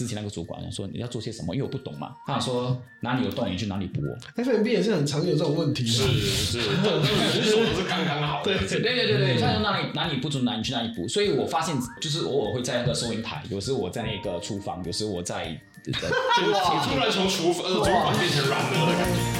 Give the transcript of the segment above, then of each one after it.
之前那个主管说你要做些什么，因为我不懂嘛。他想说哪里有洞你去哪里补。FMB 也是很常有这种问题的。是是，说不是刚刚好。对对对对对，他说哪里哪里不足哪里去哪里补。所以我发现就是偶尔会在那个收银台，有时我在那个厨房，有时我在。哇！突然从厨呃主管变成软了的感觉。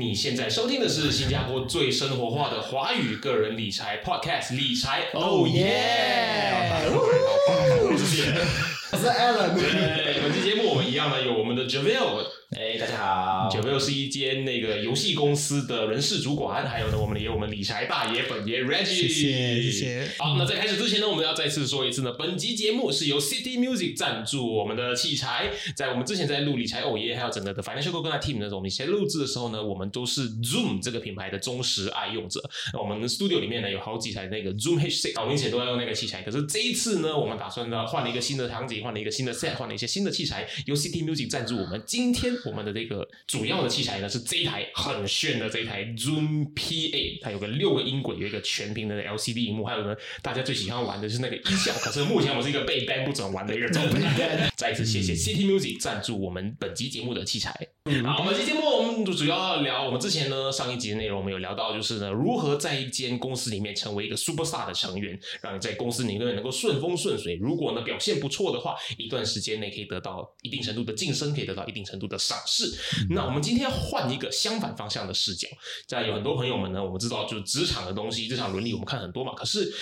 你现在收听的是新加坡最生活化的华语个人理财 Podcast《理财哦耶》。我是 Alan。对，本期节目我们一样呢，有我们的 Javel。哎，大家好。Javel 是一间那个游戏公司的人事主管，还有呢，我们也有我们理财大爷本爷 Reggie。谢谢谢谢。好，那在开始之前呢，我们要再次说一次呢，本集节目是由 City Music 赞助我们的器材。在我们之前在录理财哦耶，还有整个的 Financial Coconut Team 的时候，我们以前录制的时候呢，我们都是 Zoom 这个品牌的忠实爱用者。那我们 Studio 里面呢有好几台那个 Zoom H6，我们以前都要用那个器材。可是这一次呢，我们打算呢换了一个新的场景，换了一个新的 set，换了一些新的器材，由 City Music 赞助我们。今天我们的这个主要的器材呢是这一台很炫的这一台 Zoom PA，它有个六个音轨，有一个全屏的 LCD 荧幕，还有呢大家最喜欢玩的是那个音效。可是目前我是一个被 ban 不准玩的一个状态。再一次谢谢 City Music 赞助我们本集节目的器材。好，本期节目我们主要要聊我们之前呢上一集的内容，我们有聊到就是呢如何在一间公司里面成为一个 super star 的成员，让你在公司里面能够顺风顺水。如果呢表现不错的话，一段时间内可以得到一定程度的晋升，可以得到一定程度的赏识。那我们今天换一个相反方向的视角，在有很多朋友们呢，我们知道就是职场的东西，职场伦理我们看很多嘛，可是。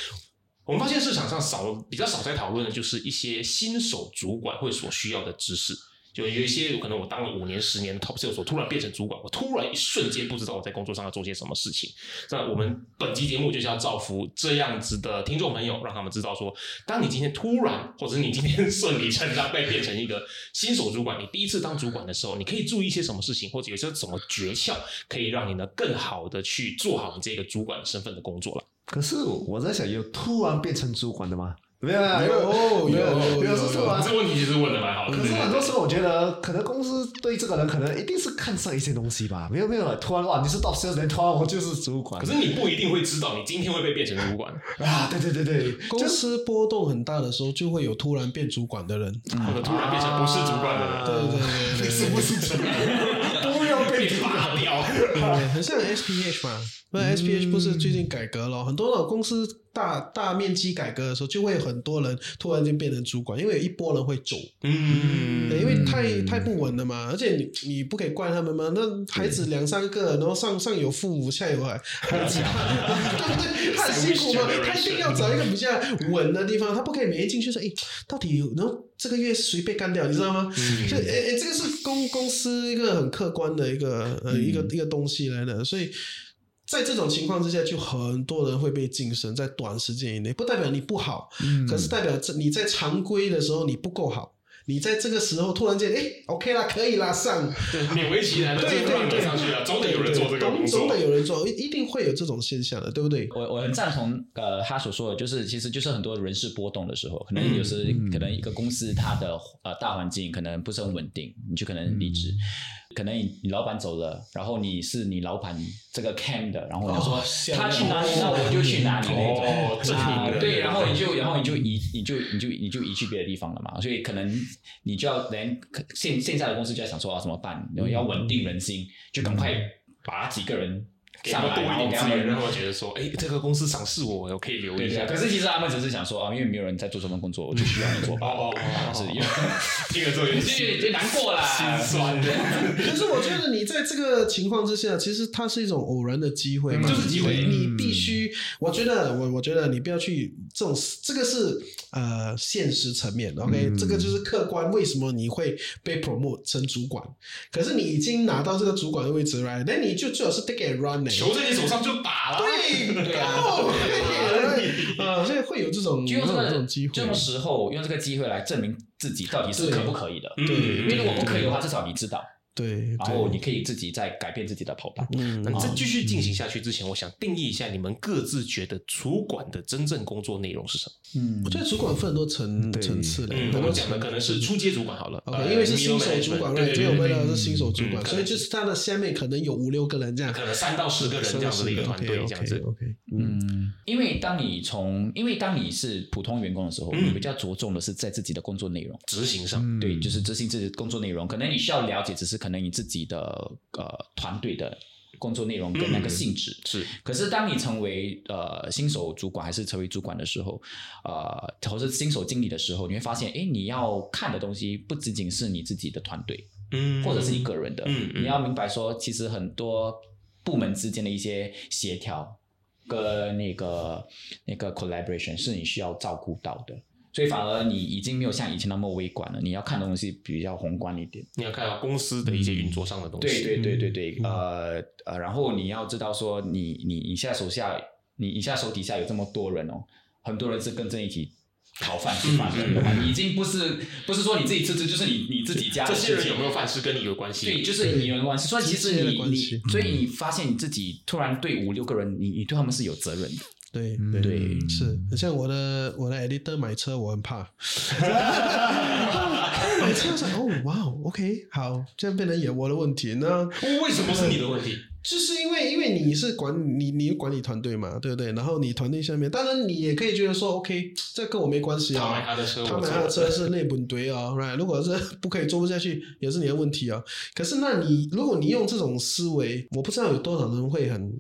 我们发现市场上少比较少在讨论的就是一些新手主管会所需要的知识。就有一些有可能我当了五年、十年的 top sales，突然变成主管，我突然一瞬间不知道我在工作上要做些什么事情。那我们本集节目就是要造福这样子的听众朋友，让他们知道说，当你今天突然，或者是你今天顺理成章被变成一个新手主管，你第一次当主管的时候，你可以注意一些什么事情，或者有些什么诀窍，可以让你呢更好的去做好你这个主管身份的工作了。可是我在想，有突然变成主管的吗？没有啊，有有没有有没有是有突然。这问题其实问的蛮好的。可是很多时候，我觉得可能公司对这个人可能一定是看上一些东西吧。没有没有，突然哇，你是 top sales 人，突然我就是主管。可是你不一定会知道，你今天会被变成主管，啊，对对对对，公司波动很大的时候，就会有突然变主管的人。或者突然变成不是主管的人，对对对对，是不是主管？不要被被拔掉。对，很像 SPH 嘛。那 SPH 不是最近改革了，很多的公司大大面积改革的时候，就会有很多人突然间变成主管，因为有一波人会走，嗯，对因为太太不稳了嘛，而且你你不可以怪他们嘛，那孩子两三个，然后上上有父母，下有孩孩子，对不对？他很辛苦嘛，他一定要找一个比较稳的地方，他不可以每天进去说，哎，到底然后这个月谁被干掉，你知道吗？就哎哎，这个是公公司一个很客观的一个呃一个一个东西来的，所以。在这种情况之下，就很多人会被晋升，在短时间以内，不代表你不好，可是代表这你在常规的时候你不够好，你在这个时候突然间，哎，OK 啦，可以啦，上，勉为其难的就突然没上去了，总得有人做这个工作总总得。有人做，一一定会有这种现象的，对不对？我我很赞同呃他所说的，就是其实就是很多人事波动的时候，可能有时、可能一个公司它的呃大环境可能不是很稳定，你就可能离职。可能你你老板走了，然后你是你老板这个 cam 的，然后你说、哦他去哪里，那我就去哪里那种。对，然后你就然后你就移你就你就你就移去别的地方了嘛，所以可能你就要连现现在的公司就在想说啊怎么办，然后要稳定人心，就赶快把几个人给他们多一点资源，给他们让他们觉得说，哎，这个公司赏识我，我可以留一下。可是其实他们只是想说啊，因为没有人在做这份工作，我就需要你做吧。哦哦哦是因为听了之后有点就难过啦，心酸的。可是我觉得你在这个情况之下，其实它是一种偶然的机会就是机会你你必须去，我觉得我我觉得你不要去这种，这个是呃现实层面，OK，、这个就是客观，为什么你会被 promote 成主管？可是你已经拿到这个主管的位置，right？那你就最好是 take and run 呢、球在你手上就打了。对对啊 哦对啊，所以会有这种就用这个这种机会，这种时候用这个机会来证明自己到底是可不可以的。嗯对因为如果不可以的话，至少你知道，对，然后你可以自己再改变自己的跑道。嗯。那在继续进行下去之前，我想定义一下你们各自觉得主管的真正工作内容是什么？嗯。我觉得主管分很多层层次的，嗯，我们讲的可能是初阶主管好了。因为是新手主管对，我们聊的是新手主管，嗯所以就是他的下面可能有五六个人这样，可能三到十个人这样子的一个团队这样子。OK，嗯，嗯，因为当你从，因为当你是普通员工的时候，嗯。你比较着重的是在自己的工作内容。执行上，对，就是执行自己的工作内容，可能你需要了解，只是可能你自己的呃团队的工作内容跟那个性质。是可是当你成为呃新手主管还是成为主管的时候，呃，或是新手经理的时候，你会发现，哎，你要看的东西不仅仅是你自己的团队，嗯或者是你个人的，嗯嗯你要明白说，其实很多部门之间的一些协调跟那个那个 collaboration 是你需要照顾到的。所以反而你已经没有像以前那么微观了，你要看的东西比较宏观一点。你要看到公司的一些运作上的东西。对对对对对，呃呃，然后你要知道说你，你你现在手下，你你现在手底下有这么多人哦，很多人是跟着一起讨饭吃饭的，你已经不是不是说你自己吃吃，就是你你自己家的事情这些人有没有饭吃跟你有关系？对，就是你有关系。所以其实你你，所以你发现你自己突然对五六个人，你你对他们是有责任的。对嗯对是，像我的我的 editor 买车，我很怕，买车是哦，哇哦，OK，好，这样变成也我的问题，那为什么是你的问题？就是因为因为你是管你你管理团队嘛，对不对？然后你团队下面，当然你也可以觉得说，OK，这跟我没关系他买啊。他的车，我他买他的坐车是内本堆啊，right？如果是不可以做不下去，也是你的问题啊。可是那你如果你用这种思维，我不知道有多少人会很，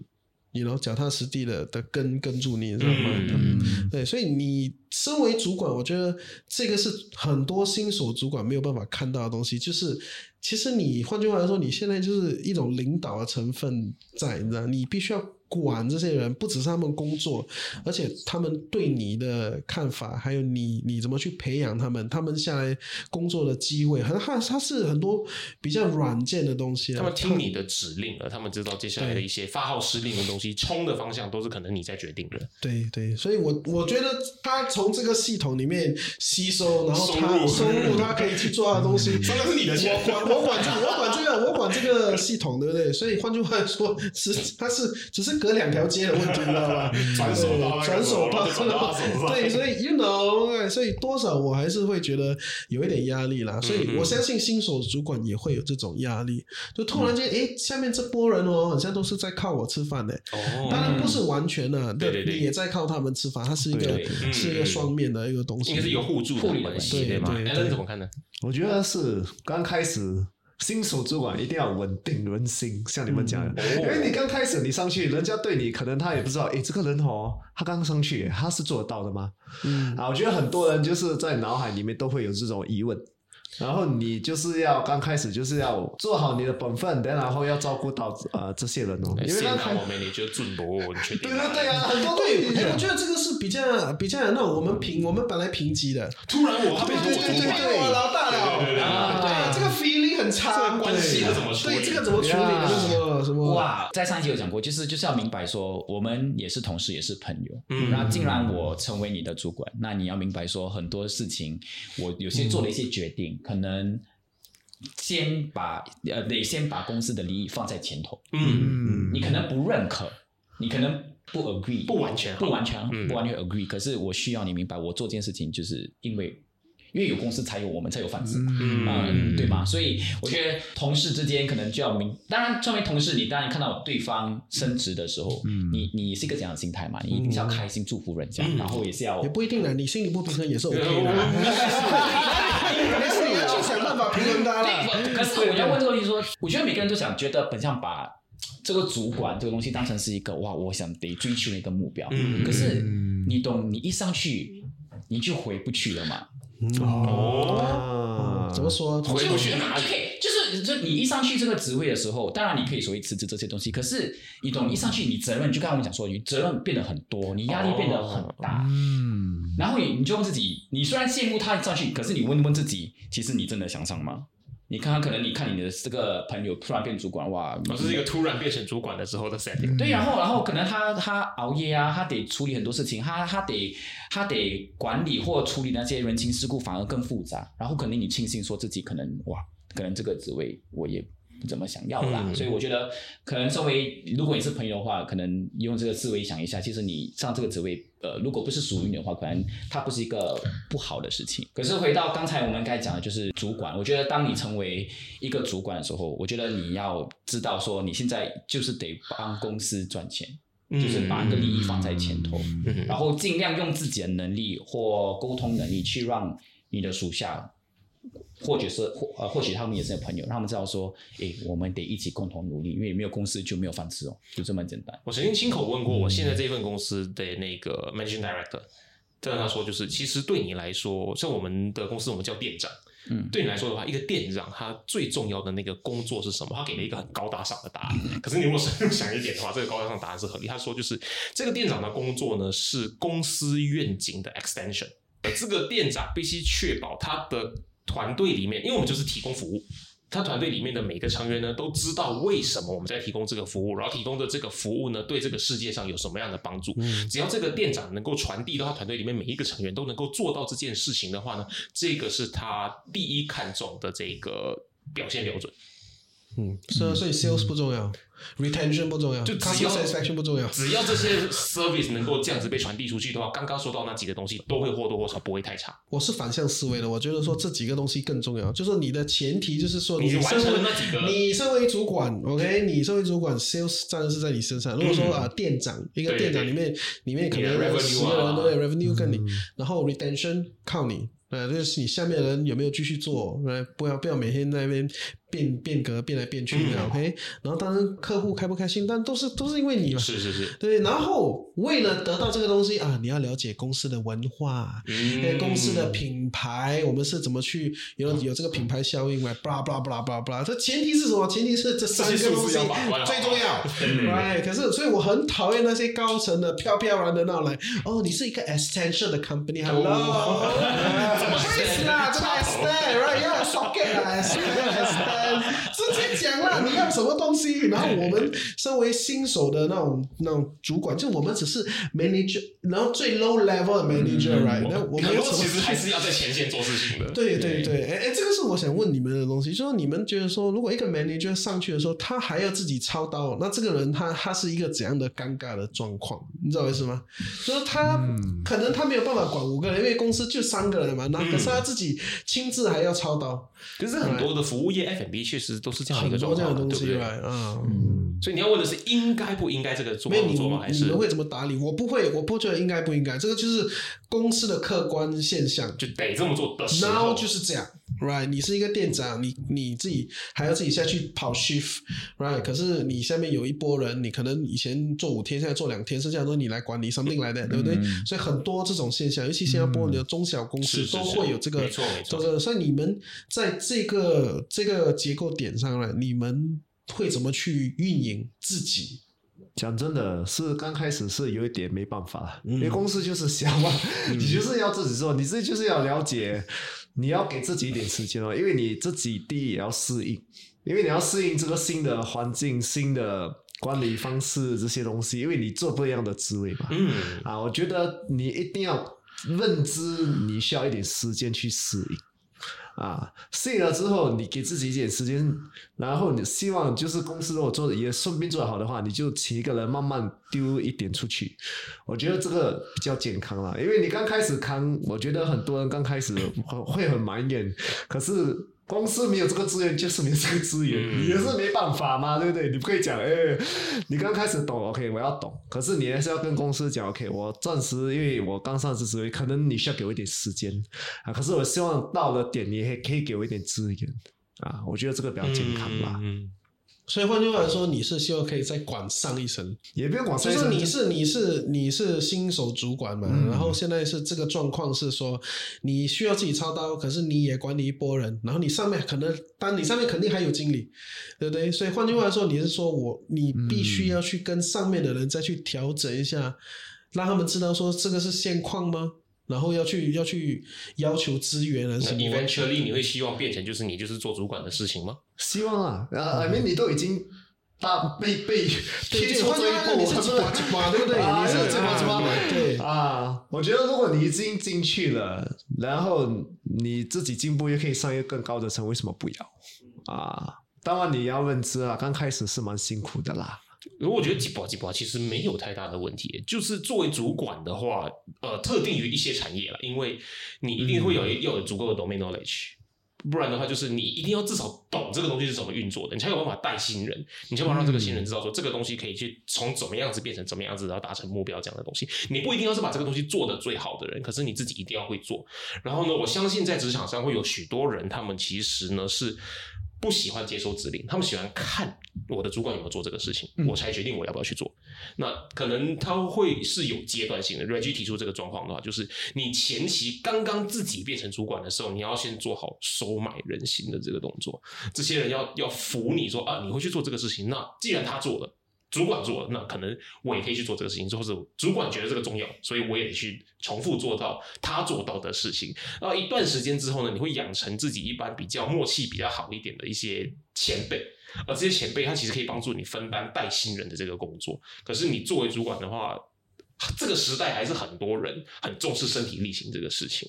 你 you know 脚踏实地的的跟跟住你，你知道吗？嗯对，所以你身为主管，我觉得这个是很多新手主管没有办法看到的东西，就是其实你换句话来说，你现在就是一种领导的成分在，你知道，你必须要管这些人，不只是他们工作，而且他们对你的看法，还有你你怎么去培养他们，他们下来工作的机会，很他他是很多比较软件的东西啊。他们听你的指令了，他们知道接下来的一些发号施令的东西，冲的方向都是可能你在决定的。对对，所以我我觉得他从这个系统里面吸收，然后他收入收入，他可以去做他的东西。真的是你的钱我管我管这个，我管这个，我管这个系统，对不对？所以换句话说，是他是只是隔两条街的问题，你知道吗？转手转手对，所以 you know，所以多少我还是会觉得有一点压力啦。所嗯以我相信新手主管也会有这种压力，就突然间，诶，下面这波人哦，好像都是在靠我吃饭的。哦当然不是完全的，对对对你也在靠他们吃饭，它是一个是一个双面的一个东西，应该是有互助互利的关系，关系对吗？对对 a 对 l 怎么看呢？我觉得是刚开始新手主管一定要稳定人心，像你们讲的，嗯。因为你刚开始你上去，人家对你可能他也不知道，诶，这个人哦，他刚上去，他是做得到的吗？嗯。啊，我觉得很多人就是在脑海里面都会有这种疑问。然后你就是要刚开始就是要做好你的本分，然后要照顾到呃这些人哦，因为先刚开拿我们你觉得准不？你确定？对对对啊，很多对，我觉得这个是比较比较那种我们评 我们本来评级的，突然我对变成我主对对对，管，我老大了，对对对对啊，这个 feeling 很差，关系对怎么处理对，这个怎么处理？什么什么？哇，在上一集有讲过，就是就是要明白说，我们也是同事，也是朋友。嗯那既然我成为你的主管，那你要明白说，很多事情我有些做了一些决定，可能先把呃得先把公司的利益放在前头。嗯，嗯你可能不认可，你可能不 agree，不完全不完全嗯不完全 agree。可是我需要你明白，我做这件事情就是因为。因为有公司才有我们才有饭吃，嗯，对吗？所以我觉得同事之间可能就要明，当然作为同事，你当然看到对方升职的时候，你你是一个怎样的心态嘛？你一定是要开心祝福人家，然后也是要也不一定的，你心里不平衡也是 OK 对的，我 但是你要去想办法平衡它了。可是我要问这个问题说，我觉得每个人都想觉得本想把这个主管这个东西当成是一个哇，我想得追求的一个目标。嗯可是你懂，你一上去你就回不去了嘛。哦怎么说？回不去哪里？OK，就是就是就你一上去这个职位的时候，当然你可以所谓辞职这些东西，可是你懂，一上去你责任，就刚才我们讲说，你责任变得很多，你压力变得很大，嗯，然后你你就问自己，你虽然羡慕他一上去，可是你问问自己，其实你真的想上吗？你看看，可能你看你的这个朋友突然变主管，哇，这是一个突然变成主管的时候的 setting。对，然后然后可能他他熬夜啊，他得处理很多事情，他他得他得管理或处理那些人情世故，反而更复杂。然后可能你庆幸说自己可能哇，可能这个职位我也不怎么想要啦。嗯所以我觉得，可能作为如果你是朋友的话，可能用这个思维想一下，其实你上这个职位，呃，如果不是属于你的话，可能它不是一个不好的事情。可是回到刚才我们该讲的，就是主管。我觉得当你成为一个主管的时候，我觉得你要知道说，你现在就是得帮公司赚钱。就是把你的利益放在前头，嗯然后尽量用自己的能力或沟通能力去让你的属下，或者是或呃或许他们也是朋友，他们知道说，诶，我们得一起共同努力，因为没有公司就没有饭吃哦，就这么简单。我曾经亲口问过我现在这份公司的那个 managing director，这样他说就是，其实对你来说，像我们的公司我们叫店长，嗯对你来说的话，一个店长他最重要的那个工作是什么？他给了一个很高大上的答案。可是你如果深入想一点的话，这个高大上的答案是合理。他说就是这个店长的工作呢是公司愿景的 extension，而这个店长必须确保他的团队里面，因为我们就是提供服务。他团队里面的每个成员呢，都知道为什么我们在提供这个服务，然后提供的这个服务呢，对这个世界上有什么样的帮助。只要这个店长能够传递到他团队里面每一个成员都能够做到这件事情的话呢，这个是他第一看重的这个表现标准。嗯，所以所以 sales 不重要，retention 不重要，就只 customer 要 satisfaction 不重要。只要这些 service 能够这样子被传递出去的话，刚刚说到那几个东西都会或多或少不会太差。我是反向思维的，我觉得说这几个东西更重要，就是你的前提就是说你完成身为了那几个你身为主管，OK，你身为主管，sales 当然是在你身上。如果说啊、店长一个店长里面里面可能有 revenue 十个人，啊对 revenue 跟你，然后 retention 靠你。呃，就是你下面的人有没有继续做？呃，不要不要每天在那边变变革变来变去的、嗯 o k 然后当然客户开不开心，但都是都是因为你嘛。是是是，对，然后为了得到这个东西啊，你要了解公司的文化，公司的品牌，我们是怎么去有有这个品牌效应嘛？blah blah blah blah blah，这前提是什么？前提是这三个东西最重要。对可是所以我很讨厌那些高层的飘飘然的那种来，哦，你是一个 extension 的 company，hello，怎么意思啦？这个 extend，right？要 socket 直接讲啦，你要什么东西？然后我们身为新手的那种那种主管，就我们只是 manager，然后最 low level 的 manager，right？那我们其实还是要在前线做事情的。对对对，哎哎，这个是我想问你们的东西，就是你们觉得说，如果一个 manager 上去的时候，他还要自己操刀，那这个人他他是一个怎样的尴尬的状况？你知道我意思吗？就是他、可能他没有办法管五个人，因为公司就三个人嘛，那可是他自己亲自还要操刀，可是很多的服务业 F&B 确实都是这样的一个状况嘛，多这样的东西对不对？来啊。所以你要问的是应该不应该这个做没有你做吗？还是你们会怎么打理？我不会，我不觉得应该不应该，这个就是公司的客观现象。就得这么做的时然候后就是这样，right？你是一个店长，你你自己还要自己下去跑 shift，right？可是你下面有一波人，你可能以前做五天，现在做两天，剩下都是你来管理，something 来的，对不对？所以很多这种现象，尤其新加坡你的中小公司都会有这个。所以你们在这个这个结构点上呢，你们会怎么去运营自己？讲真的是刚开始是有一点没办法，嗯因为公司就是小嘛，你就是要自己做，你自己就是要了解，你要给自己一点时间哦，因为你自己第一也要适应，因为你要适应这个新的环境、新的管理方式这些东西，因为你做不一样的职位嘛。嗯，啊，我觉得你一定要认知，你需要一点时间去适应。啊，适应了之后，你给自己一点时间，然后你希望就是公司如果做的也顺便做得好的话，你就请一个人慢慢丢一点出去。我觉得这个比较健康了，因为你刚开始扛，我觉得很多人刚开始会会很埋怨，可是。公司没有这个资源，就是没有这个资源，嗯你也是没办法嘛，对不对？你不可以讲，哎，你刚开始懂，OK，我要懂，可是你还是要跟公司讲，OK，我暂时因为我刚上市职位，可能你需要给我一点时间啊，可是我希望到了点，你也可以给我一点资源啊，我觉得这个比较健康吧。嗯，所以换句话来说，你是希望可以再管上一层，也不用往就是上你是你是你是新手主管嘛，嗯然后现在是这个状况是说你需要自己操刀，可是你也管理一波人，然后你上面可能，当然你上面肯定还有经理，对不对？所以换句话说，你是说我你必须要去跟上面的人再去调整一下，让他们知道说这个是现况吗？然后要去要去要求资源还是那什么？eventually 你会希望变成就是你就是做主管的事情吗？希望啊，啊，I mean 你都已经大被被对踢对，出这一步，你是几把几把，对不对？啊你是这么这么对。啊，我觉得如果你已经进去了，然后你自己进步，又可以上一个更高的层，为什么不要啊？当然你要认知啊，刚开始是蛮辛苦的啦。如果我觉得几把几把其实没有太大的问题，就是作为主管的话，呃，特定于一些产业了，因为你一定会有、要有足够的 domain knowledge，不然的话，就是你一定要至少懂这个东西是怎么运作的，你才有办法带新人，你才有办法让这个新人知道说这个东西可以去从怎么样子变成怎么样子，然后达成目标这样的东西。你不一定要是把这个东西做的最好的人，可是你自己一定要会做。然后呢，我相信在职场上会有许多人，他们其实呢是。不喜欢接收指令，他们喜欢看我的主管有没有做这个事情，我才决定我要不要去做。那可能他会是有阶段性的。Reggie 提出这个状况的话，就是你前期刚刚自己变成主管的时候，你要先做好收买人心的这个动作。这些人要要服你说啊，你会去做这个事情。那既然他做了。主管做，那可能我也可以去做这个事情，或者主管觉得这个重要，所以我也得去重复做到他做到的事情。然后一段时间之后呢，你会养成自己一般比较默契比较好一点的一些前辈，而这些前辈他其实可以帮助你分担带新人的这个工作。可是你作为主管的话，这个时代还是很多人很重视身体力行这个事情。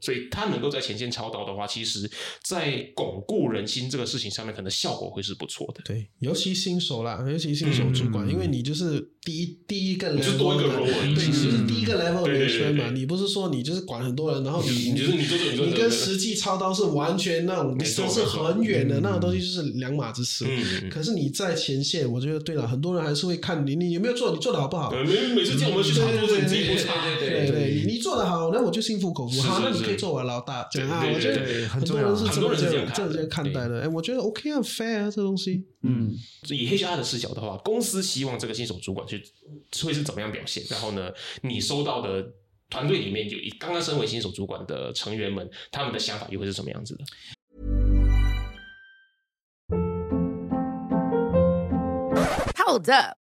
所以他能够在前线操刀的话，其实，在巩固人心这个事情上面，可能效果会是不错的。对，尤其新手啦，尤其新手主管，因为你就是第一第一个 level，就多一个的 role 对，你就是第一个 level 对对对 management 嘛，你不是说你就是管很多人，然后你 你就是你你跟实际操刀是完全那种没错 distance 是很远的那种东西，就是两码子事。嗯可是你在前线，我觉得对了，很多人还是会看你你有没有做，你做的好不好。对，每每次见我们去查做事，你自己不查，对对，你你做的好，那我就心服口服。好，那你可以是做我老大，啊，对对我觉得对很多人是很多人是这样这样看待的。哎，我觉得 OK 啊，fair 啊，这东西。嗯，以 HR 的视角的话，公司希望这个新手主管去会是怎么样表现？然后呢，你收到的团队里面有一刚刚身为新手主管的成员们，他们的想法又会是什么样子的？Hold up.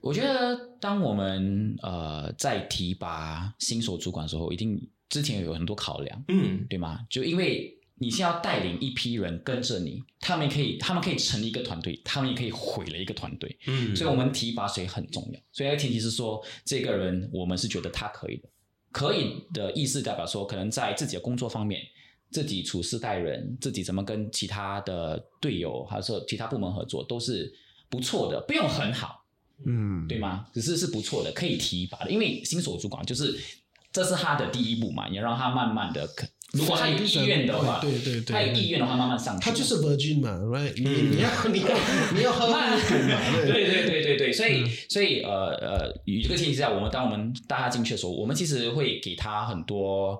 我觉得，当我们呃在提拔新手主管的时候，一定之前有很多考量，嗯，对吗？就因为你是要带领一批人跟着你，他们可以，他们可以成立一个团队，他们也可以毁了一个团队。嗯所以我们提拔谁很重要。所以前提是说，这个人我们是觉得他可以的，可以的意思代表说，可能在自己的工作方面，自己处事待人，自己怎么跟其他的队友，还是其他部门合作，都是不错的，不用很好。嗯，对吗？只是是不错的，可以提拔的，因为新手主管就是这是他的第一步嘛，你要让他慢慢的，如果他有意愿的话，对对对对他有意愿的话，慢慢上去，他就是 virgin 嘛，right？你你要你要你要喝嘛，对对。对对对对，所以所以呃呃，与这个前提之下，我们当我们带他进去的时候，我们其实会给他很多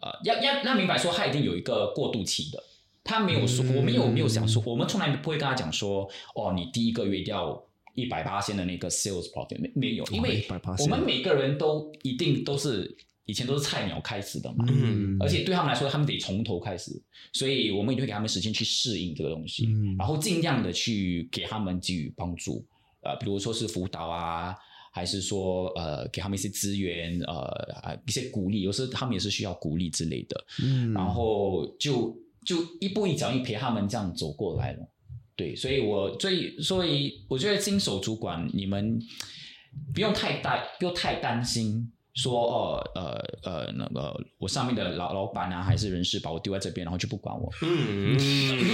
呃，要要要明白说，他一定有一个过渡期的。他没有说，我们有没有想说，我们从来不会跟他讲说，哦，你第一个月一定要一百八千的那个 sales profit 没没有，因为我们每个人都一定都是以前都是菜鸟开始的嘛，嗯。而且对他们来说，他们得从头开始，所以我们一定会给他们时间去适应这个东西，嗯。然后尽量的去给他们给予帮助，呃，比如说是辅导啊，还是说呃给他们一些资源，呃啊一些鼓励，有时候他们也是需要鼓励之类的，嗯。然后就就一步一脚印陪他们这样走过来了。对，所以我最所以我觉得新手主管你们不用太担不用太担心。说哦呃呃那个我上面的老老板啊还是人事把我丢在这边，然后就不管我。嗯，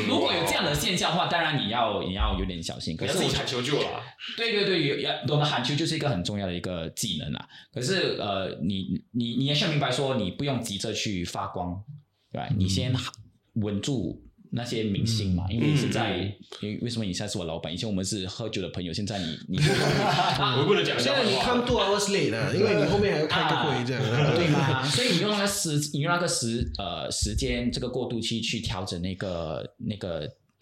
如果有这样的现象的话，当然你要你要有点小心。可是我喊求救了。对对对，有要懂得喊求就是一个很重要的一个技能啊。可是呃，你你你也需要明白说，你不用急着去发光，对吧？你先稳住那些明星嘛，因为是在，因为为什么你现在是我老板？以前我们是喝酒的朋友，现在你 你 我又不能讲现在你 come two hours late 了，因为你后面还要开个会这样，对吗？所以你用那个时，你用那个时呃时间这个过渡期去调整那个那个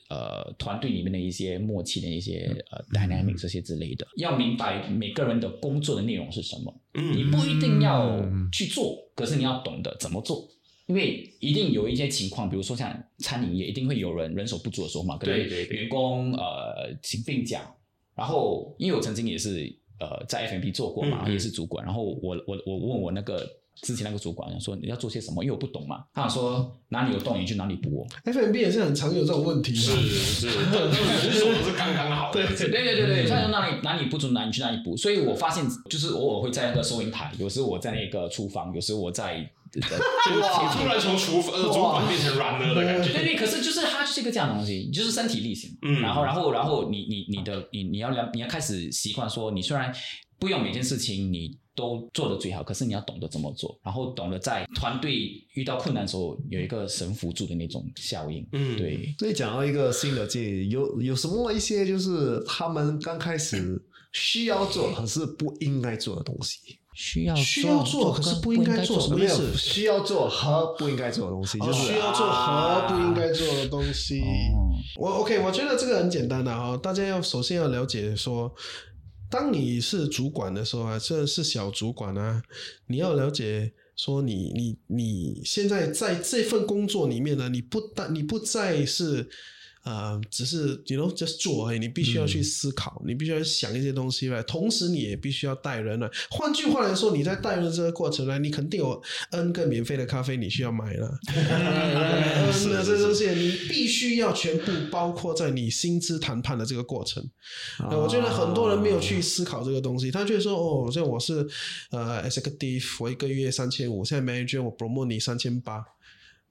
呃团队里面的一些默契的一些呃 dynamic 这些之类的，要明白每个人的工作的内容是什么。嗯你不一定要去做，可是你要懂得怎么做。因为一定有一些情况，比如说像餐饮业，一定会有人人手不足的时候嘛，可能对对对员工呃请病假，然后因为我曾经也是呃在 F&B 做过嘛，嗯然后也是主管，然后我我我问我那个之前那个主管说你要做些什么，因为我不懂嘛，他想说哪里有洞你去哪里补哦。F&B 也是很常有这种问题的。是是，人手都是刚刚好的。对对对对，他说哪里哪里不足哪里去哪里补，所以我发现就是偶尔会在那个收银台，有时我在那个厨房，有时我在。哇！突然从厨呃主管变成软了的感觉。对对，可是就是它就是一个这样的东西，就是身体力行。嗯然后然后然后你你你的你你要了你要开始习惯说，你虽然不用每件事情你都做的最好，可是你要懂得怎么做，然后懂得在团队遇到困难的时候有一个神辅助的那种效应。嗯对。所以讲到一个新的建议，有有什么一些就是他们刚开始需要做，可是不应该做的东西？需要需要做可是不应该做什么需要做和不应该做的东西，哦就是需要做和不应该做的东西。哦我 OK，我觉得这个很简单的哈，大家要首先要了解说，当你是主管的时候啊，这是小主管啊，你要了解说你你你现在在这份工作里面呢，你不但你不再是。呃，只是 you know just 做而已，你必须要去思考，你必须要想一些东西来，同时你也必须要带人了。换句话来说，你在带人的这个过程呢，你肯定有 N 个免费的咖啡你需要买了，嗯，那这东西你必须要全部包括在你薪资谈判的这个过程。呃我觉得很多人没有去思考这个东西，他觉得说哦，像我是呃 executive，我一个月三千五，现在 manager 我 promote 你三千八。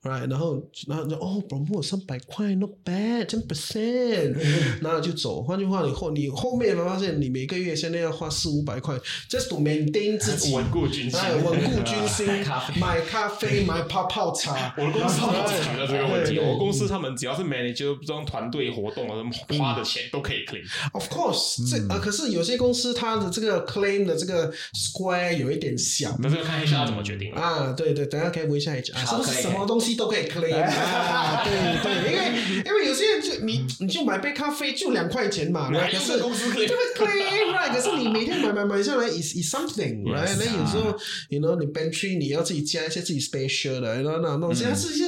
right，然后然后就哦，promote 三百块，not bad，ten percent，然后就走。换句话，以后你后面发现你每个月现在要花四五百块，just to maintain 自己稳固军心哎，稳固军心，买咖啡，买泡泡茶。我的公司他们只谈到这个问题，我公司他们只要是 manager 这种团队活动啊，花的钱都可以 claim。Of course，这啊，可是有些公司它的这个 claim 的这个 square 有一点小。那这个看一下怎么决定了。啊，对对，等下可以问一下 HR，是不是好可以什么东西都可以 claim 啊？对 对，因为因为有些人就你你就买杯咖啡就两块钱嘛？可是公司 claim 对不 claim right？可是你每天买买买下来 is is something right？那有时候 you know 你 pantry 你要自己加一些自己 special 的，然后那种东西，它是一些。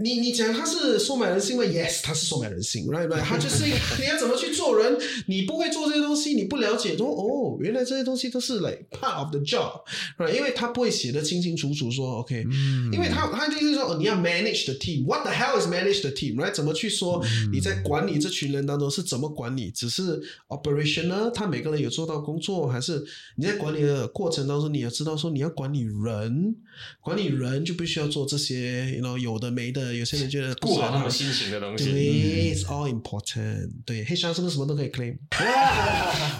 你你讲他是收买人性吗？Yes，他是收买人性，right right，他就是一个 你要怎么去做人，你不会做这些东西，你不了解，说哦，原来这些东西都是 like part of the job，right？因为他不会写的清清楚楚说 OK，、因为他他就是说、哦、你要 manage the team，what the hell is manage the team，right？怎么去说你在管理这群人当中是怎么管理？只是 operational，他每个人有做到工作，还是你在管理的过程当中，你要知道说你要管理人，管理人就必须要做这些，you know 有的没的。有些人觉得不顾好他们心情的东西。对，it's all important。对，HR 是不是什么都可以 claim？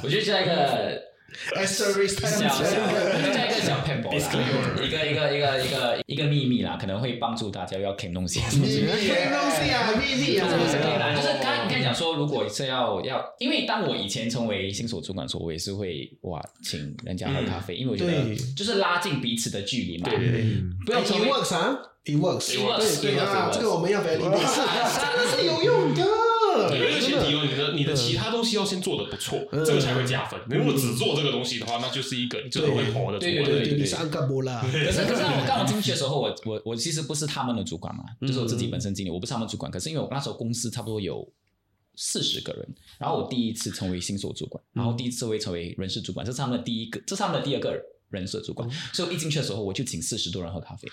我觉得加一个 Asterisk 小小，我就加一个小 pebble 啦，一个一个一个一个一个秘密啦，可能会帮助大家要 claim 东西。秘密东西啊，秘密啊，就是刚你刚才讲说，如果是要要，因为当我以前成为新手主管的时候，我也是会哇请人家喝咖啡，因为我觉得就是拉近彼此的距离嘛。对对对，不要 It 成为 works 啊，It works，对对啊，这个我们要 validate，是真的 是有用的。的，有一个前提哦，你的你的其他东西要先做的不错，这个才会加分。你如果只做这个东西的话，那就是一个你真的会活的主管。对对对，你是安干波啦，可是可是 我刚好进去的时候，我我我其实不是他们的主管嘛，就是我自己本身经理，我不是他们主管。可是因为我那时候公司差不多有四十个人，然后我第一次成为新手主管，然后第一次会成为人事主管，这是他们的第一个，这是他们的第二个人事主管。所以我一进去的时候，我就请四十多人喝咖啡，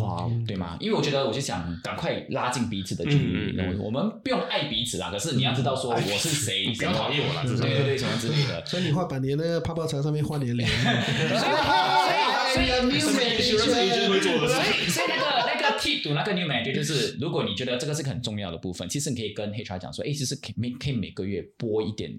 哇，对吗？因为我觉得我就想赶快拉近彼此的距离，嗯嗯我我们不用爱彼此啦，可是你要知道说我是谁，你不要讨厌我啦对对对，什么之类的。所以你画板你的那个泡泡茶上面画你的脸，所以那个那个 tip 那个 new manager 就是，如果你觉得这个是个很重要的部分，其实你可以跟 HR 讲说，哎，其实可以每可以每个月拨一点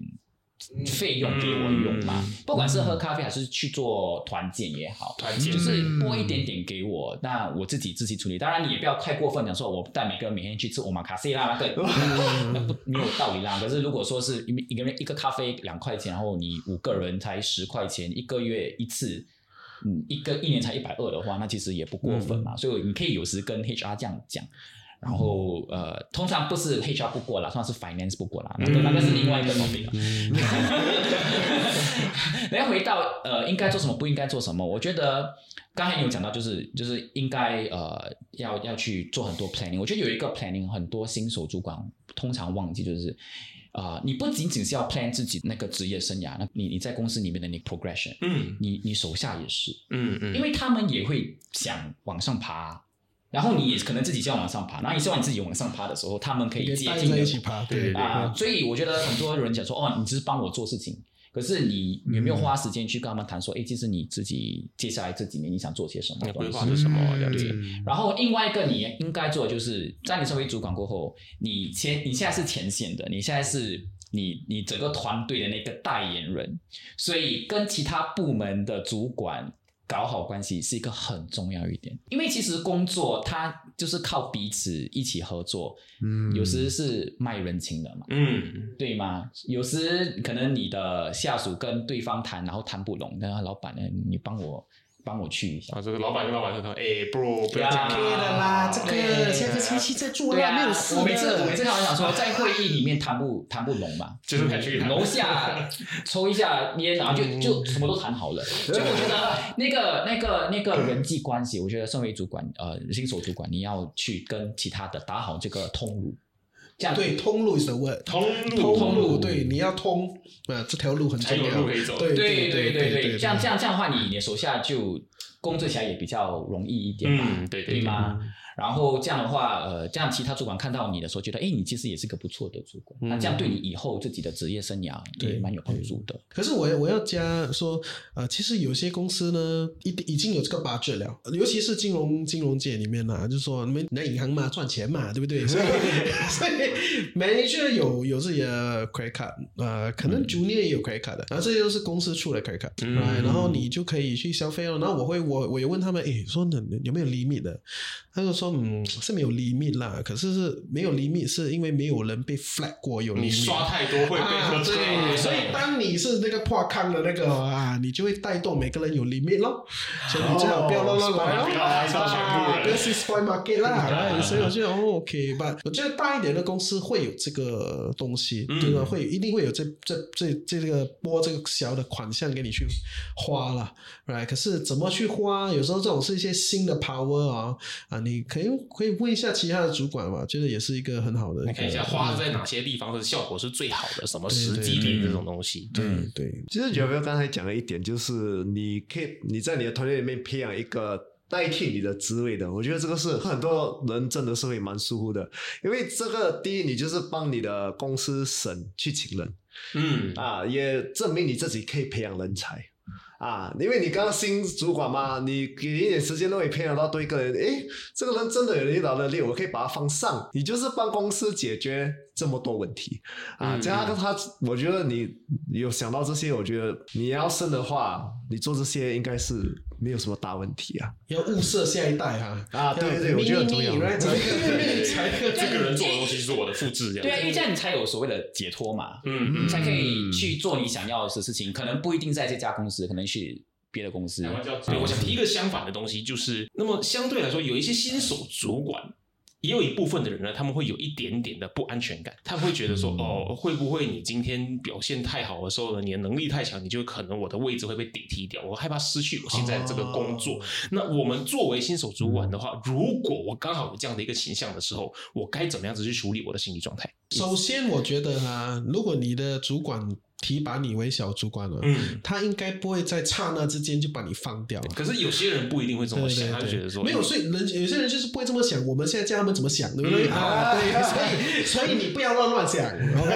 费用给我用嘛，不管是喝咖啡还是去做团建也好，团建就是拨一点点给我，那我自己自己处理。当然你也不要太过分，讲说我带每个人每天去吃欧玛卡西啦，那个那不没有道理啦。可是如果说是一一个人一个咖啡两块钱，然后你五个人才十块钱，一个月一次。嗯，一个一年才一百二的话，那其实也不过分嘛。所以你可以有时跟 HR 这样讲，然后呃，通常不是 HR 不过啦，通常是 Finance 不过啦，那个那个是另外一个 topic 了。然后回到呃，应该做什么，不应该做什么，我觉得刚才有讲到，就是就是应该呃要要去做很多 planning。我觉得有一个 planning，很多新手主管通常忘记，就是啊、呃你不仅仅是要 plan 自己那个职业生涯，那你你在公司里面的那个 progression，嗯你你手下也是，嗯嗯，因为他们也会想往上爬。然后你也可能自己先往上爬，然后你希望你自己往上爬的时候，他们可以接近你一起爬，对对啊，所以我觉得很多人讲说，哦，你只是帮我做事情，可是你有没有花时间去跟他们谈说，哎、其实你自己接下来这几年你想做些什么规？划是什么？这样对子。，然后另外一个你应该做的就是，在你成为主管过后，你前你现在是前线的，你现在是你你整个团队的那个代言人，所以跟其他部门的主管搞好关系是一个很重要一点，因为其实工作它就是靠彼此一起合作，嗯有时是卖人情的嘛。嗯，对吗？有时可能你的下属跟对方谈，然后谈不拢，那老板呢，你帮我帮我去一下。啊，这个老板跟老板说，哎，bro，不要这样。可以的啦，这个下个星期再做啦，没有事的。我每次我每次开玩笑说，在会议里面谈不谈不拢嘛，就是可以去谈楼下抽一下烟，然后就就什么都谈好了。所以我觉得那个那个那个人际关系，我觉得身为主管呃新手主管，你要去跟其他的打好这个通路，这样对，通路 is the word，通路通路，对，你要通呃，这条路很重才有要，路可以走。对对对对对这样这样这样的话，你你手下就工作起来也比较容易一点嘛，嗯对对对吗？然后这样的话，呃，这样其他主管看到你的时候，觉得哎，你其实也是个不错的主管，那这样对你以后自己的职业生涯也蛮有帮助的。可是我我要加说，呃，其实有些公司呢，已已经有这个 budget 了，尤其是金融金融界里面呢、就是说你们来银行嘛，赚钱嘛，对不对？所以 所以 manager 有有自己的 credit card，呃，可能 junior 也有 credit card 的，然后这些都是公司出的 credit card，、嗯然后你就可以去消费了。然后我会我我也问他们，哎，说呢有没有 limit 的？他就说嗯是没有 limit 啦，可是是没有 limit 是因为没有人被 flag 过有 limit。你刷太多会被喝啊，对，所以当你是那个破康的那个啊，你就会带动每个人有 limit 咯，所以你最好不要乱乱来咯，不要害到全部人啊不要去 spoil market 啦 所以我觉得哦，OK，吧，我觉得大一点的公司会有这个东西，嗯对吧？会一定会有这这这这个拨这个小的款项给你去花了，right？可是怎么去花？有时候这种是一些新的 power 啊啊，你可以可以问一下其他的主管嘛，觉得也是一个很好的。你看一下花在哪些地方的效果是最好的，什么实际点这种东西。对对，其实有没有刚才讲的一点，就是你可以你在你的团队里面培养一个代替你的职位的，我觉得这个是很多人真的是会蛮疏忽的，因为这个第一，你就是帮你的公司省去请人嗯，啊，也证明你自己可以培养人才。啊，因为你刚刚新主管嘛，你给一点时间都可以培养到对一个人，诶，这个人真的有领导能力，我可以把他放上，你就是帮公司解决这么多问题啊。嗯这样他，我觉得你有想到这些，我觉得你要升的话，你做这些应该是没有什么大问题啊。要物色下一代哈啊对对对我觉得很重要。一个才这个人做的东西是我的复制，这样对啊，因为这样你才有所谓的解脱嘛，嗯嗯才可以去做你想要的事情，可能不一定在这家公司，可能去别的公司。对，我想提一个相反的东西，就是那么相对来说，有一些新手主管也有一部分的人呢，他们会有一点点的不安全感，他们会觉得说，哦，会不会你今天表现太好的时候呢，你的能力太强，你就可能我的位置会被顶替掉，我害怕失去我现在这个工作。那我们作为新手主管的话，如果我刚好有这样的一个倾向的时候，我该怎么样子去处理我的心理状态？首先，我觉得啊，如果你的主管提拔你为小主管了，嗯他应该不会在刹那之间就把你放掉。可是有些人不一定会这么想，他觉得说，没有，哎所以人有些人就是不会这么想。我们现在教他们怎么想，对不对、嗯啊？对，所以所以你不要乱乱想，OK？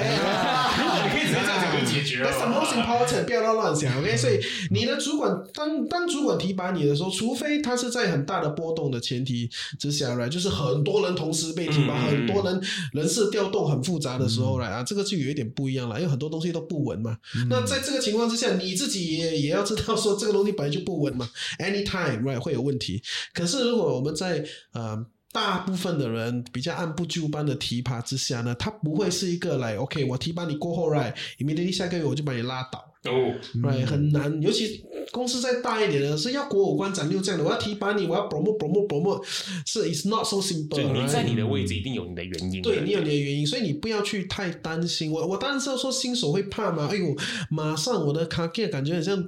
如 果你可以直接这样讲就解决了 That's the most important，不要乱乱想，OK？所以你的主管当当主管提拔你的时候，除非他是在很大的波动的前提之下来，就是很多人同时被提拔，嗯很多人人事调动很复杂的时候来啊，这个就有一点不一样了，因为很多东西都不稳嘛。那在这个情况之下，你自己也也要知道说这个东西本来就不稳嘛，anytime right 会有问题。可是如果我们在呃。大部分的人比较按部就班的提拔之下呢，他不会是一个来 OK，我提拔你过后，right，immediately 下个月我就把你拉倒哦，，right，很难。尤其公司再大一点的，是要国五官长六这样的，我要提拔你，我要 promote promote promote，是 it's not so simple 对，你？在你的位置一定有你的原因，对你有你的原因，所以你不要去太担心。我我当然知道说新手会怕嘛，哎呦，马上我的卡 K 感觉好像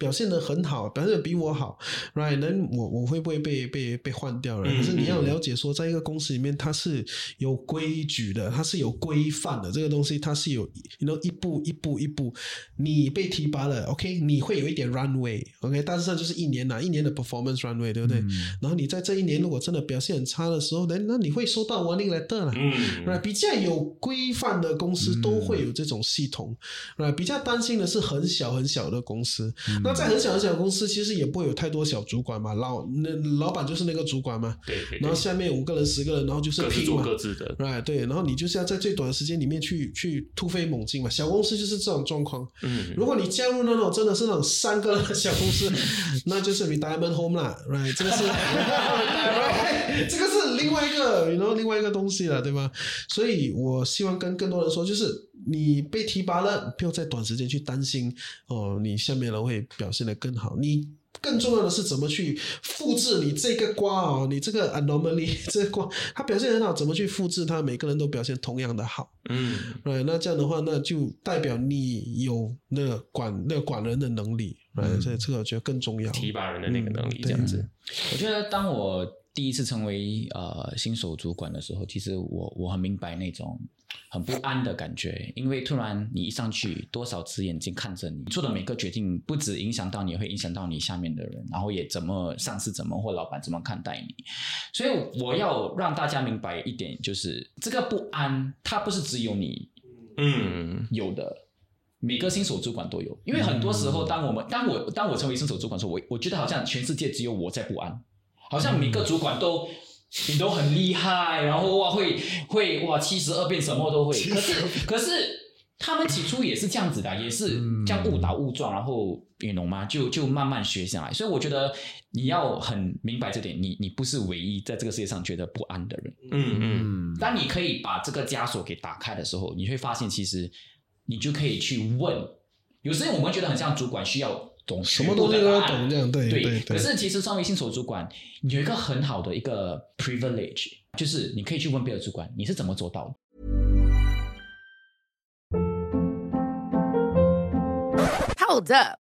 表现的很好，表现的比我好，right？那我我会不会被被被换掉了？嗯可是你要了解说，在一个公司里面，它是有规矩的，它是有规范的，这个东西它是有，你 know 一步一步一步，你被提拔了，OK，你会有一点 runway，OK，、但是这就是一年呐、一年的 performance runway，对不对？然后你在这一年如果真的表现很差的时候，那那你会收到 warning letter 了。嗯，right，比较有规范的公司都会有这种系统。right，比较担心的是很小很小的公司。那在很小很小的公司，其实也不会有太多小主管嘛，老那老板就是那个主管嘛，对对对然后下面五个人、十个人，然后就是各嘛。各自的，right，对，然后你就是要在最短的时间里面去去突飞猛进嘛。小公司就是这种状况。嗯，如果你加入那种真的是那种三个人的小公司，那就是 retirement home 啦，right？这个是 right，这个是另外一个，然后另外一个东西了，对吧？所以我希望跟更多人说，就是你被提拔了，不要在短时间去担心哦，你下面人会表现得更好，你。更重要的是怎么去复制你这个瓜哦，你这个 anomaly 这个瓜，他表现很好，怎么去复制他？每个人都表现同样的好。嗯，right，那这样的话，那就代表你有那个管那个管人的能力，right，、所以这个我觉得更重要。提拔人的那个能力，嗯这样子，我觉得当我第一次成为呃新手主管的时候，其实我我很明白那种很不安的感觉，因为突然你一上去，多少只眼睛看着你，做的每个决定不止影响到你，也会影响到你下面的人，然后也怎么上司怎么或老板怎么看待你。所以我要让大家明白一点，就是这个不安，它不是只有你嗯，有的。每个新手主管都有，因为很多时候，当我们当我当我成为新手主管的时候，我我觉得好像全世界只有我在不安，好像每个主管都你都很厉害，然后哇会会哇七十二变什么都会，可是可是他们起初也是这样子的，也是这样误打误撞，然后你懂吗？就就慢慢学下来，所以我觉得你要很明白这点，你你不是唯一在这个世界上觉得不安的人。嗯嗯，嗯，当你可以把这个枷锁给打开的时候，你会发现，其实你就可以去问。有时候我们觉得很像主管需要懂什么东西都要懂，这样对对对对。可是其实作为新手主管，有一个很好的一个 privilege，就是你可以去问别的主管，你是怎么做到的？Hold up.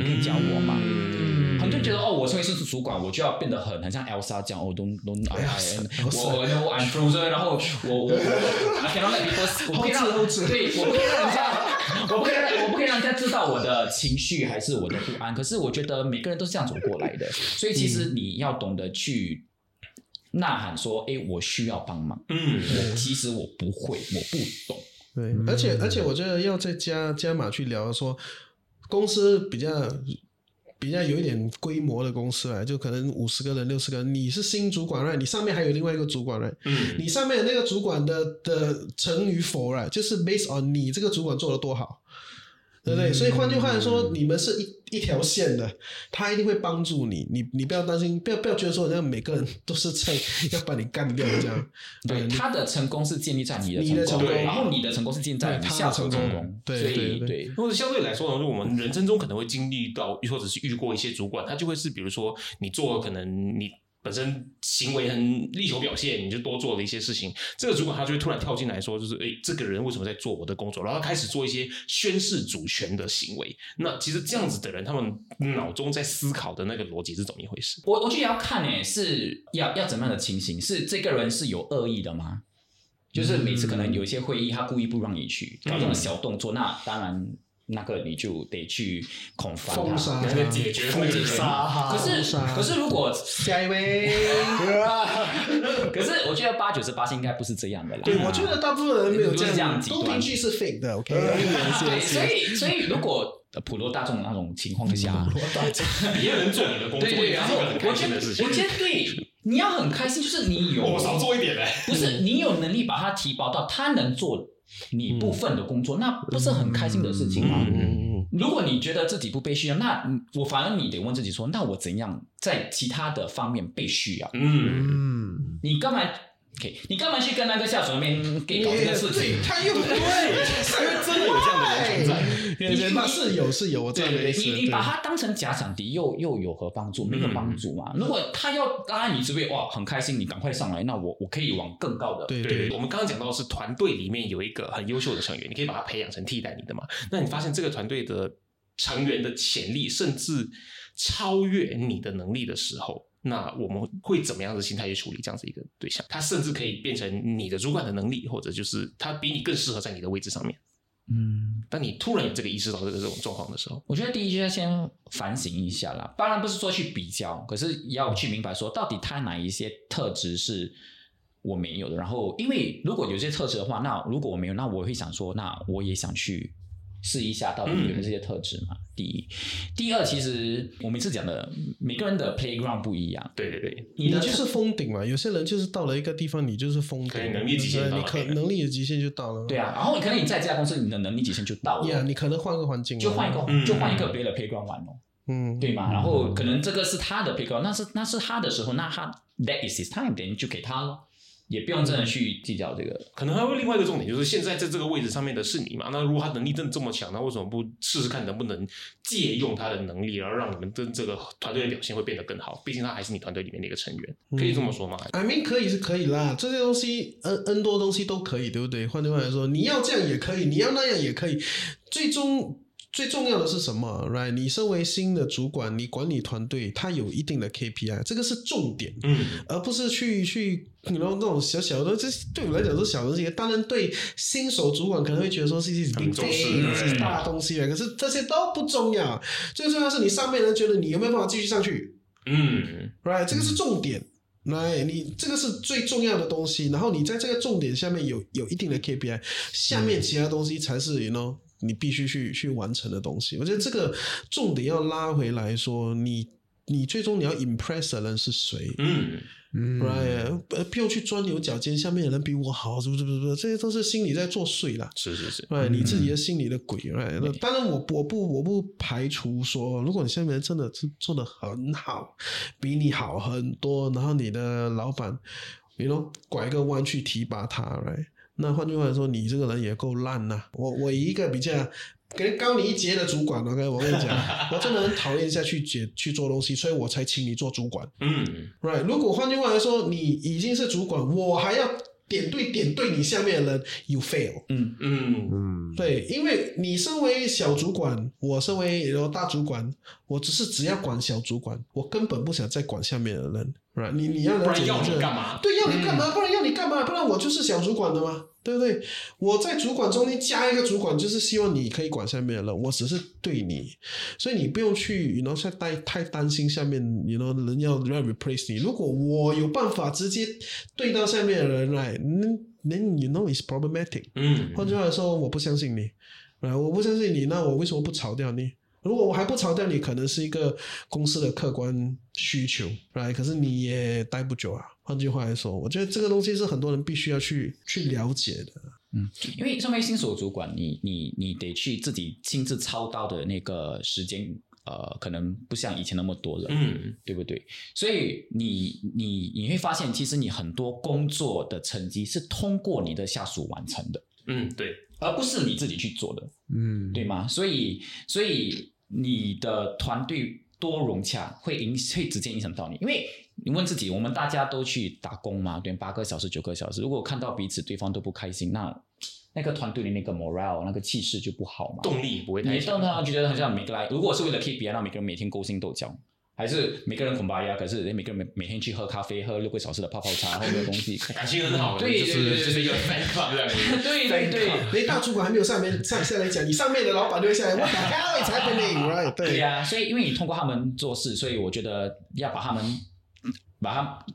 你可以教我吗？嗯很多人觉得哦，我成为新手主管，我就要变得很很像 Elsa 这样，哦，don't don't I I 我我 I'm frozen，然后我我我 I cannot let people，我不可以让后置后置对，我不可以让人家，我不可以让我不可以让人家知道我的情绪还是我的不安。可是我觉得每个人都是这样走过来的，所以其实你要懂得去呐喊说，哎，我需要帮忙。嗯，我其实我不会，我不懂。对，而且而且我觉得要再加加码去聊说，公司比较比较有一点规模的公司啊，就可能五十个人、六十个人，你是新主管，right？你上面还有另外一个主管，right？嗯你上面的那个主管的的成与否，right？就是 based on 你这个主管做的多好。对不对？所以换句话来说，你们是一一条线的，他一定会帮助你。你你不要担心，不要不要觉得说，好像每个人都是在要把你干掉这样。对，他的成功是建立在你的你的成功，成功然后你的成功是建立在他的你下属的成功对对对对或者相对来说呢，就我们人生中可能会经历到，或者是遇过一些主管，他就会是比如说你做可能你本身行为很力求表现，你就多做了一些事情，这个主管他就会突然跳进来说，就是诶，这个人为什么在做我的工作？然后他开始做一些宣示主权的行为。那其实这样子的人，他们脑中在思考的那个逻辑是怎么一回事？我我觉得也要看诶，是要要怎么样的情形？是这个人是有恶意的吗？就是每次可能有一些会议，他故意不让你去搞这种小动作，那当然那个你就得去恐吓他。封杀那个解决封那个杀，可是可是如果下一位。可是我觉得八九十八应该不是这样的啦。对，我觉得大部分人没有这样样，极端都听去是 fake 的，OK？对，所以所以如果呃普罗大众那种情况下，别人做你的工作，对对，然后我觉得我。觉得对，你要很开心，就是你有我少做一点嘞。不是你有能力把它提拔到他能做你部分的工作，那不是很开心的事情吗？如果你觉得自己不被需要，那嗯我反而你得问自己说，那我怎样在其他的方面被需要？嗯，嗯，你干嘛？OK，你干嘛去跟那个下属那边给搞这个事情？他又对，在。对，那是有是有，我知道你。你你把对他当成假想敌，又又有何帮助？没有帮助嘛。如果他要拉你这边，哇，很开心，你赶快上来，那我我可以往更高的。对对对，我们刚刚讲到的是团队里面有一个很优秀的成员，你可以把他培养成替代你的嘛。那你发现这个团队的成员的潜力甚至超越你的能力的时候，那我们会怎么样的心态去处理这样子一个对象？他甚至可以变成你的主管的能力，或者就是他比你更适合在你的位置上面。嗯，当你突然有这个意识到这个这种状况的时候，我觉得第一就要先反省一下啦。当然不是说去比较，可是要去明白说，到底他哪一些特质是我没有的。然后，因为如果有些特质的话，那如果我没有，那我会想说，那我也想去试一下，到底有没有这些特质嘛？第一，第二，其实我每次讲的，每个人的 playground 不一样。对对对，你的就是封顶嘛，有些人就是到了一个地方，你就是封顶，能能力极限你可能力的极限就到了。对啊，然后你可能你在这家公司，你的能力极限就到了呀，你可能换个环境，就换一个，嗯就换一个别的 playground 玩咯。嗯，对嘛？然后可能这个是他的 playground，那是那是他的时候，那他 that is his time，等于就给他了，也不用真的去计较这个。可能还会另外一个重点，就是现在在这个位置上面的是你嘛？那如果他能力真的这么强，那为什么不试试看能不能借用他的能力，然后让你们跟这个团队的表现会变得更好？毕竟他还是你团队里面的一个成员，可以这么说吗？I mean 可以是可以啦，这些东西 N N 多东西都可以，对不对？换句话来说，你要这样也可以，你要那样也可以，最终。最重要的是什么？Right？你身为新的主管，你管理团队，它有一定的 KPI，这个是重点，嗯，而不是去去，然后那种小小的，这对我来讲是小东西。当然，对新手主管可能会觉得说是一很 big 重视 thing，嗯是大东西啊。可是这些都不重要，最重要是你上面人觉得你有没有办法继续上去。嗯，right，这个是重点。来，你这个是最重要的东西，然后你在这个重点下面有有一定的 KPI，下面其他东西才是 you know 你必须去去完成的东西。我觉得这个重点要拉回来说，你你最终你要 impress 的人是谁？嗯，嗯 right，呃，不要去钻牛角尖，下面的人比我好，是不是？不是，不是，这些都是心里在作祟啦。是是是，right，你自己的心里的鬼，right？那当然我，我不我不排除说，如果你下面人真的是做的很好，比你好很多，然后你的老板，you know，拐个弯去提拔他，right？那换句话说，你这个人也够烂呐、我我一个比较可能高你一截的主管，OK，我跟你讲，我真的很讨厌下去解去做东西，所以我才请你做主管。嗯，Right，如果换句话来说，你已经是主管，我还要点对点对你下面的人，you fail。嗯，嗯嗯对，因为你身为小主管，我身为然后大主管，我只是只要管小主管，我根本不想再管下面的人。Right，你你要你干嘛？对，要你干嘛？不然要你干嘛？不然我就是小主管的嘛，对不对？我在主管中间加一个主管，就是希望你可以管下面的人，我只是对你，所以你不用去，然后太太太担心下面，你 know 人要要 replace 你。如果我有办法直接对到下面的人来，那 then you know it's problematic。嗯，换句话说，我不相信你，来，我不相信你，那我为什么不炒掉你？如果我还不炒掉你，可能是一个公司的客观需求，right？可是你也待不久啊。换句话来说，我觉得这个东西是很多人必须要去去了解的。嗯因为身为新手主管，你你你得去自己亲自操刀的那个时间，呃，可能不像以前那么多了，嗯，对不对？所以你你你会发现，其实你很多工作的成绩是通过你的下属完成的，嗯，对，而不是你自己去做的，嗯，对吗？所以所以你的团队多融洽，会影会直接影响到你，因为你问自己，我们大家都去打工嘛，对，八个小时、九个小时，如果看到彼此对方都不开心，那那个团队的那个 morale 那个气势就不好嘛。动力不会太你强动。他觉得好像每个来，如果是为了 KPI，那每个人每天勾心斗角，还是每个人恐巴呀？可是每个人每每天去喝咖啡，喝六个小时的泡泡茶，或者东西。感情很好，对就是对对对就是一个 fan club 这样子。对对对。连大主管还没有上面上下来讲，你上面的老板就会下来，What the hell is happening？Right？对对呀、所以因为你通过他们做事，所以我觉得要把他们把他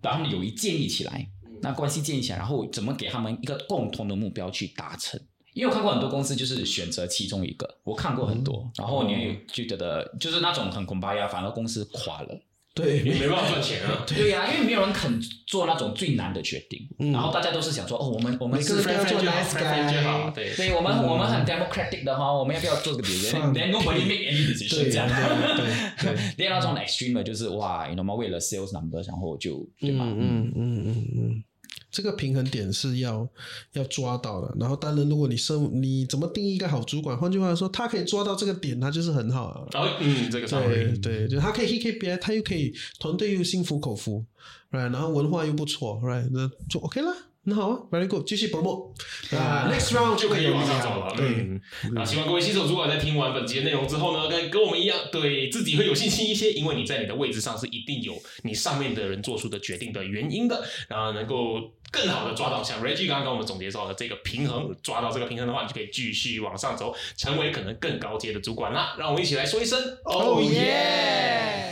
把他们友谊建立起来，那关系建立起来，然后怎么给他们一个共同的目标去达成。因为我看过很多公司，就是选择其中一个，我看过很多，然后你也就觉得就是那种很恐怕呀，反而公司垮了。对，你没办法赚钱啊。对呀、因为没有人肯做那种最难的决定，然后大家都是想说，哦，我们我们是做就好 nice friend 就好 guy。对，对我们、我们很 democratic 的哈，我们要不要做个 decision？Then nobody make any decision 对这样。对对对另外那种 extreme 就是哇，你知道吗？为了 sales number，然后就对吧？嗯嗯嗯嗯嗯，这个平衡点是要要抓到的。然后，当然，如果你生你怎么定义一个好主管？换句话说，他可以抓到这个点，他就是很好啊。嗯，这个对对，就他可以 hit KPI，他又可以团队又心服口服，right？然后文化又不错，right？那就 OK 了，那好啊，very good，继续 promote 啊，next round 就可以往上走了。对，嗯，那希望各位新手主管在听完本集的内容之后呢，跟跟我们一样，对自己会有信心一些，因为你在你的位置上是一定有你上面的人做出的决定的原因的，然后能够更好的抓到像 Reggie 刚刚跟我们总结到的这个平衡，抓到这个平衡的话，你就可以继续往上走，成为可能更高阶的主管啦。让我们一起来说一声哦耶！